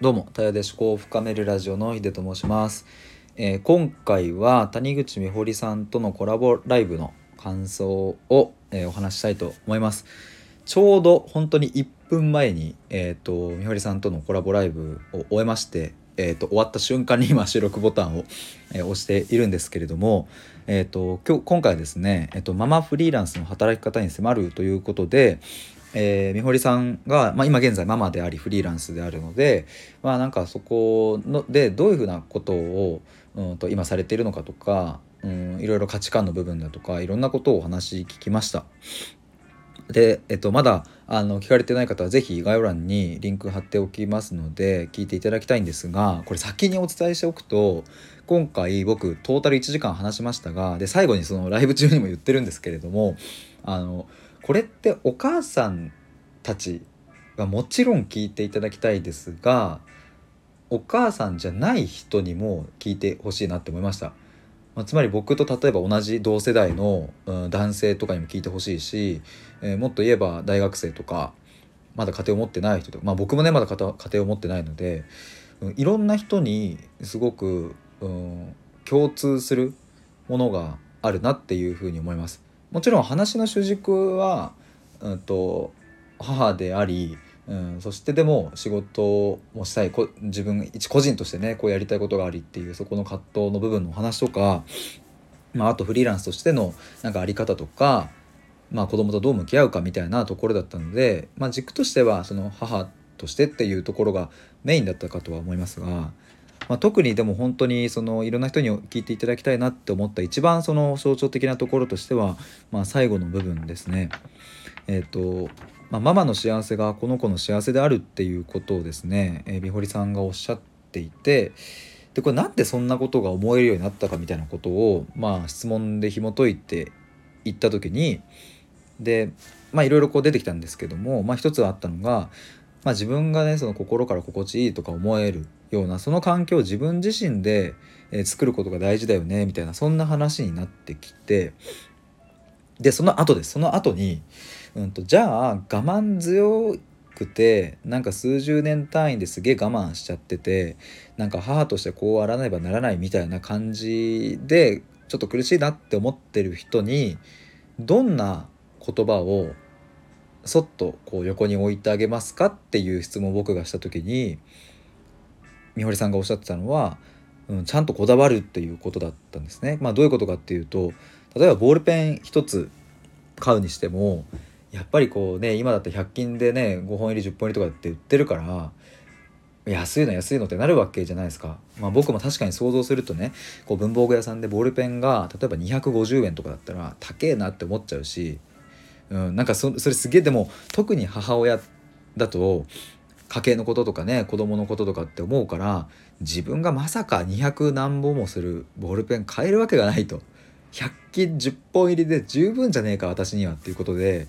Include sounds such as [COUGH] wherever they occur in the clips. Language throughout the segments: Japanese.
どうも、たやで思考を深めるラジオのひでと申します、えー今回は谷口美穂さんとのコラボライブの感想を、えーお話したいと思います。ちょうど本当に1分前に、えー、と美穂さんとのコラボライブを終えまして、えー、と終わった瞬間に今収録ボタンを、えー押しているんですけれども、えー、と今日今回はですね、えー、とママフリーランスの働き方に迫るということで、えー、美堀さんが、まあ、今現在ママでありフリーランスであるので、まあ、なんかそこのでどういうふうなことを、うん、と今されているのかとか、うん、いろいろ価値観の部分だとかいろんなことをお話聞きました。で、えっと、まだあの聞かれてない方はぜひ概要欄にリンク貼っておきますので聞いていただきたいんですがこれ先にお伝えしておくと今回僕トータル1時間話しましたがで最後にそのライブ中にも言ってるんですけれどもあのこれってお母さんたちがもちろん聞いていただきたいですがお母さんじゃない人にも聞いてほしいなって思いました。まあ、つまり僕と例えば同じ同世代の、うん男性とかにも聞いてほしいし、えーもっと言えば大学生とかまだ家庭を持ってない人とか、まあ、僕もねまだ家庭を持ってないので、うんいろんな人にすごく、うん、共通するものがあるなっていうふうに思います。もちろん話の主軸は、うん、と母であり、うん、そしてでも仕事もしたい自分一個人としてねこうやりたいことがありっていうそこの葛藤の部分の話とか、まあ、あとフリーランスとしてのなんかあり方とか、まあ、子供とどう向き合うかみたいなところだったので、まあ、軸としてはその母としてっていうところがメインだったかとは思いますが、まあ、特にでも本当にそのいろんな人に聞いていただきたいなって思った一番その象徴的なところとしては、まあ、最後の部分ですね。えっ、とまあ、ママの幸せがこの子の幸せであるっていうことをですね、えー、美堀さんがおっしゃっていてでこれなんでそんなことが思えるようになったかみたいなことを、まあ、質問で紐解いていった時にでまあいろいろこう出てきたんですけども、まあ、一つあったのが、まあ、自分がねその心から心地いいとか思えるようなその環境を自分自身で、えー作ることが大事だよねみたいなそんな話になってきてでその後です。その後に、うん、とじゃあ我慢強くてなんか数十年単位ですげえ我慢しちゃっててなんか母としてこうあらねばならないみたいな感じでちょっと苦しいなって思ってる人にどんな言葉をそっとこう横に置いてあげますかっていう質問を僕がした時に美堀さんがおっしゃってたのは、うん、ちゃんとこだわるっていうことだったんですね。まあ、どういうことかっていうと例えばボールペン一つ買うにしてもやっぱりこうね今だって100均でね5本入り10本入りとかって売ってるから安いの安いのってなるわけじゃないですか、まあ、僕も確かに想像するとねこう文房具屋さんでボールペンが例えば250円とかだったら高えなって思っちゃうし、うん、なんかそれすげえでも特に母親だと家計のこととかね子供のこととかって思うから自分がまさか200何本もするボールペン買えるわけがないと。100均10本入りで十分じゃねえか私にはっていうことで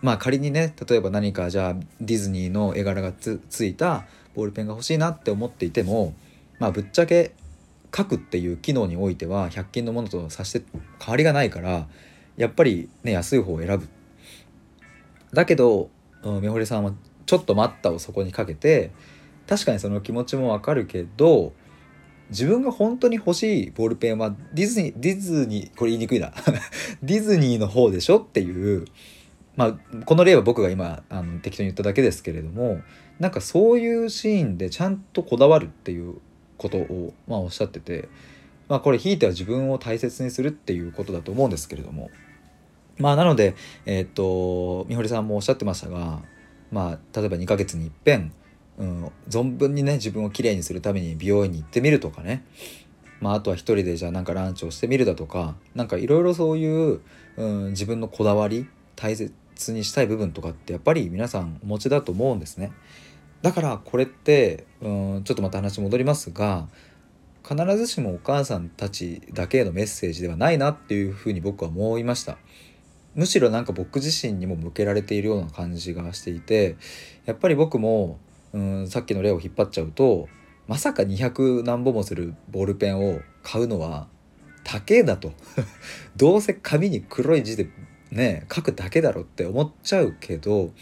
まあ仮にね例えば何かじゃあディズニーの絵柄がつついたボールペンが欲しいなって思っていてもまあぶっちゃけ書くっていう機能においては100均のものとさして変わりがないからやっぱりね安い方を選ぶ。だけどうん美堀さんはちょっと待ったをそこにかけて確かにその気持ちもわかるけど自分が本当に欲しいボールペンはディズニーディズニーこれ言いにくいな [LAUGHS] ディズニーの方でしょっていうまあこの例は僕が今あの適当に言っただけですけれどもなんかそういうシーンでちゃんとこだわるっていうことを、まあ、おっしゃってて、まあ、これひいては自分を大切にするっていうことだと思うんですけれどもまあなのでえーっと美堀さんもおっしゃってましたがまあ例えば2ヶ月にいっぺんうん、存分にね自分をきれいにするために美容院に行ってみるとかね、まあ、あとは一人でじゃあなんかランチをしてみるだとかなんかいろいろそういう、うん、自分のこだわり大切にしたい部分とかってやっぱり皆さんお持ちだと思うんですね。だからこれって、うん、ちょっとまた話戻りますが必ずしもお母さんたちだけへのメッセージではないなっていうふうに僕は思いました。むしろなんか僕自身にも向けられているような感じがしていてやっぱり僕もうんさっきの例を引っ張っちゃうとまさか200何本もするボールペンを買うのは高えだと。[LAUGHS] どうせ紙に黒い字でね書くだけだろって思っちゃうけど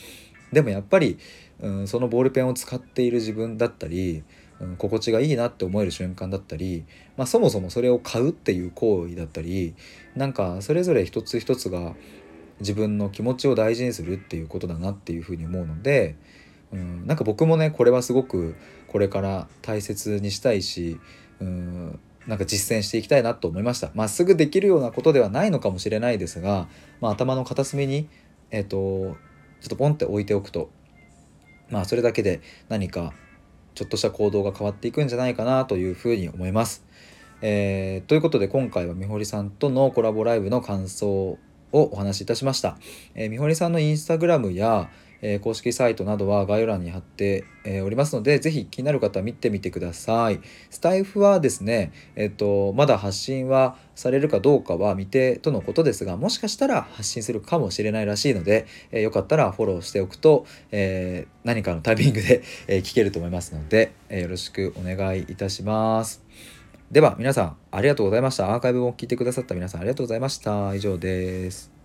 でもやっぱりうん、そのボールペンを使っている自分だったり、うん、心地がいいなって思える瞬間だったり、まあ、そもそもそれを買うっていう行為だったりなんかそれぞれ一つ一つが自分の気持ちを大事にするっていうことだなっていうふうに思うので、うん、なんか僕もねこれはすごくこれから大切にしたいし、うん、なんか実践していきたいなと思いました。まあ、すぐできるようなことではないのかもしれないですが、まあ、頭の片隅に、えっ、と、ちょっとポンって置いておくと、まあ、それだけで何かちょっとした行動が変わっていくんじゃないかなというふうに思います。えー、ということで今回はみほりさんとのコラボライブの感想をお話しいたしました。えー、みほりさんのインスタグラムや、え、公式サイトなどは概要欄に貼って、え、おりますので、ぜひ気になる方は見てみてください。スタイフはですね、えっ、と、まだ発信はされるかどうかは未定とのことですが、もしかしたら発信するかもしれないらしいので、えよかったらフォローしておくと、え何かのタイミングで、え聞けると思いますので、えよろしくお願いいたします。では皆さんありがとうございました。アーカイブも聞いてくださった皆さんありがとうございました。以上です。